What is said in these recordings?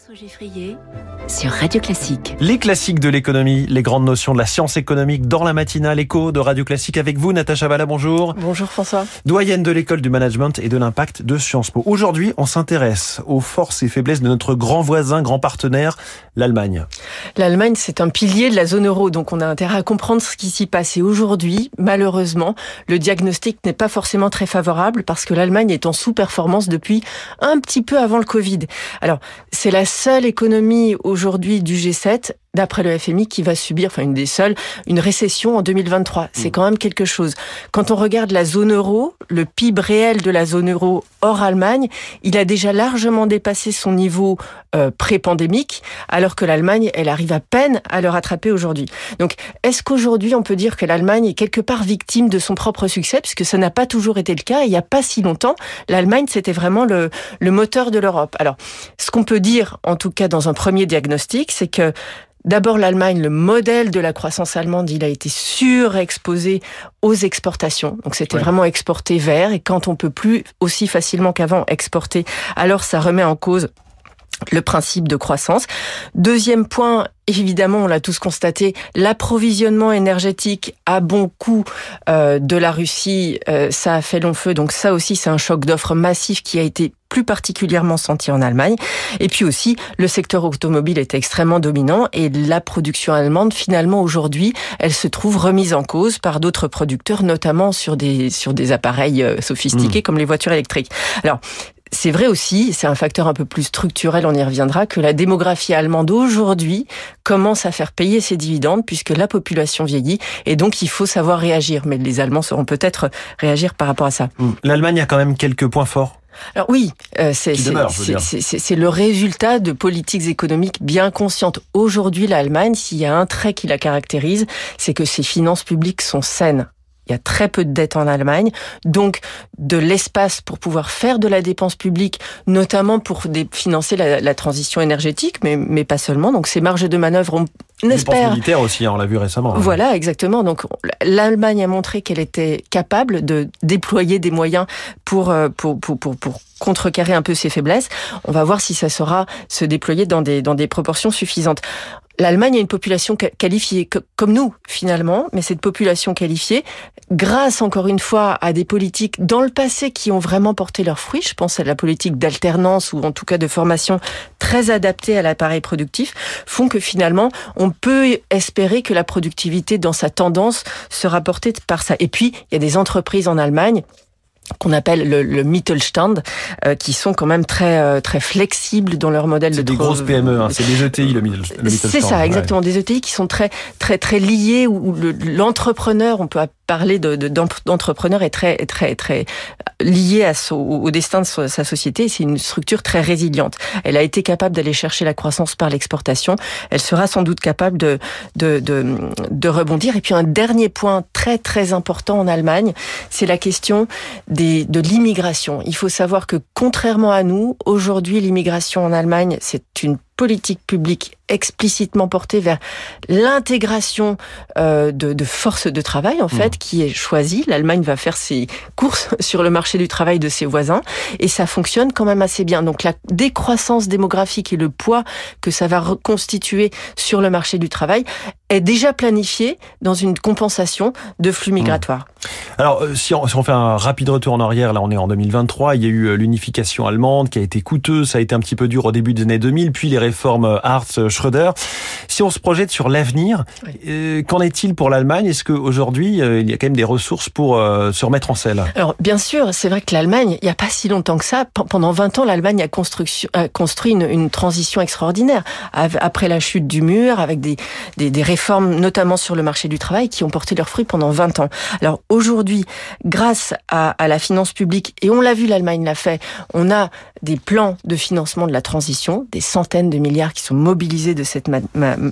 François Geffrier sur Radio Classique. Les classiques de l'économie, les grandes notions de la science économique dans la matinale écho de Radio Classique avec vous, Natacha Valla, bonjour. Bonjour François. Doyenne de l'école du management et de l'impact de Sciences Po. Aujourd'hui, on s'intéresse aux forces et faiblesses de notre grand voisin, grand partenaire, l'Allemagne. L'Allemagne, c'est un pilier de la zone euro, donc on a intérêt à comprendre ce qui s'y passe. Et aujourd'hui, malheureusement, le diagnostic n'est pas forcément très favorable parce que l'Allemagne est en sous-performance depuis un petit peu avant le Covid. Alors, c'est la seule économie aujourd'hui du G7 d'après le FMI, qui va subir, enfin une des seules, une récession en 2023. C'est mm. quand même quelque chose. Quand on regarde la zone euro, le PIB réel de la zone euro hors Allemagne, il a déjà largement dépassé son niveau euh, pré-pandémique, alors que l'Allemagne, elle arrive à peine à le rattraper aujourd'hui. Donc, est-ce qu'aujourd'hui, on peut dire que l'Allemagne est quelque part victime de son propre succès, puisque ça n'a pas toujours été le cas. il n'y a pas si longtemps, l'Allemagne, c'était vraiment le, le moteur de l'Europe. Alors, ce qu'on peut dire, en tout cas dans un premier diagnostic, c'est que D'abord, l'Allemagne, le modèle de la croissance allemande, il a été surexposé aux exportations. Donc, c'était vraiment exporté vers. Et quand on peut plus aussi facilement qu'avant exporter, alors ça remet en cause le principe de croissance. Deuxième point, évidemment, on l'a tous constaté, l'approvisionnement énergétique à bon coût euh, de la Russie, euh, ça a fait long feu. Donc ça aussi, c'est un choc d'offres massif qui a été plus particulièrement senti en Allemagne. Et puis aussi, le secteur automobile est extrêmement dominant et la production allemande, finalement, aujourd'hui, elle se trouve remise en cause par d'autres producteurs, notamment sur des, sur des appareils euh, sophistiqués mmh. comme les voitures électriques. Alors, c'est vrai aussi, c'est un facteur un peu plus structurel, on y reviendra, que la démographie allemande aujourd'hui commence à faire payer ses dividendes puisque la population vieillit et donc il faut savoir réagir. Mais les Allemands sauront peut-être réagir par rapport à ça. Mmh. L'Allemagne a quand même quelques points forts. Alors oui, euh, c'est le résultat de politiques économiques bien conscientes. Aujourd'hui, l'Allemagne, s'il y a un trait qui la caractérise, c'est que ses finances publiques sont saines. Il y a très peu de dettes en Allemagne, donc de l'espace pour pouvoir faire de la dépense publique, notamment pour financer la, transition énergétique, mais, mais pas seulement. Donc ces marges de manœuvre, on espère. militaire aussi, on l'a vu récemment. Hein. Voilà, exactement. Donc l'Allemagne a montré qu'elle était capable de déployer des moyens pour, euh, pour, pour, pour, pour contrecarrer un peu ses faiblesses. On va voir si ça saura se déployer dans des, dans des proportions suffisantes. L'Allemagne a une population qualifiée, comme nous finalement, mais cette population qualifiée, grâce encore une fois à des politiques dans le passé qui ont vraiment porté leurs fruits, je pense à la politique d'alternance ou en tout cas de formation très adaptée à l'appareil productif, font que finalement on peut espérer que la productivité dans sa tendance sera portée par ça. Et puis il y a des entreprises en Allemagne qu'on appelle le, le Mittelstand, euh, qui sont quand même très euh, très flexibles dans leur modèle de. C'est des grosses PME, hein, c'est des ETI le, Mittelstand. C'est ça, exactement, des ETI qui sont très très très liés où l'entrepreneur, on peut parler d'entrepreneur de, est très très très lié au destin de sa société. C'est une structure très résiliente. Elle a été capable d'aller chercher la croissance par l'exportation. Elle sera sans doute capable de, rebondir. Et puis un dernier point très très important en Allemagne, c'est la question de l'immigration. Il faut savoir que contrairement à nous, aujourd'hui l'immigration en Allemagne, c'est une politique publique explicitement portée vers l'intégration euh, de, de forces de travail en fait mmh. qui est choisie. L'Allemagne va faire ses courses sur le marché du travail de ses voisins et ça fonctionne quand même assez bien. Donc la décroissance démographique et le poids que ça va reconstituer sur le marché du travail est déjà planifié dans une compensation de flux migratoires. Alors, euh, si on, si on, fait un rapide retour en arrière, là on est en 2023, il y a eu euh, l'unification allemande qui a été coûteuse, ça a été un petit peu dur au début des années 2000, puis les réformes Hartz-Schröder. Si on se projette sur l'avenir, euh, qu'en est-il pour l'Allemagne? Est-ce qu'aujourd'hui, il y a quand même des ressources pour se remettre en selle? Alors, bien sûr, c'est vrai que l'Allemagne, il n'y a pas si longtemps que ça, pendant 20 ans, l'Allemagne a, a, construit une, une, transition extraordinaire. Après la chute du mur, avec des, des, des réformes, notamment sur le marché du travail, qui ont porté leurs fruits pendant 20 ans. Alors, aujourd'hui, grâce à, à, la finance publique, et on l'a vu, l'Allemagne l'a fait, on a des plans de financement de la transition, des centaines de milliards qui sont mobilisés de cette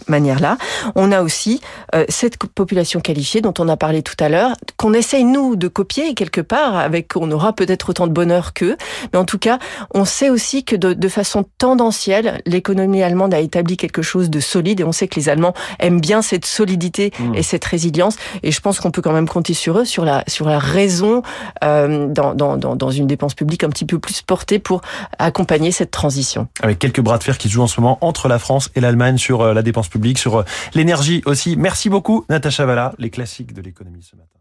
manière-là. On a aussi euh, cette population qualifiée dont on a parlé tout à l'heure, qu'on essaye nous de copier quelque part, avec on aura peut-être autant de bonheur qu'eux, mais en tout cas, on sait aussi que de, de façon tendancielle, l'économie allemande a établi quelque chose de solide, et on sait que les Allemands aiment bien cette solidité mmh. et cette résilience, et je pense qu'on peut quand même compter sur eux, sur la, sur la raison euh, dans, dans, dans, une dépense publique un petit peu plus portée pour accompagner cette transition. Avec quelques bras de fer qui se jouent en ce moment entre la France et l'Allemagne sur la dépense publique, sur l'énergie aussi. Merci beaucoup, Natacha Valla, les classiques de l'économie ce matin.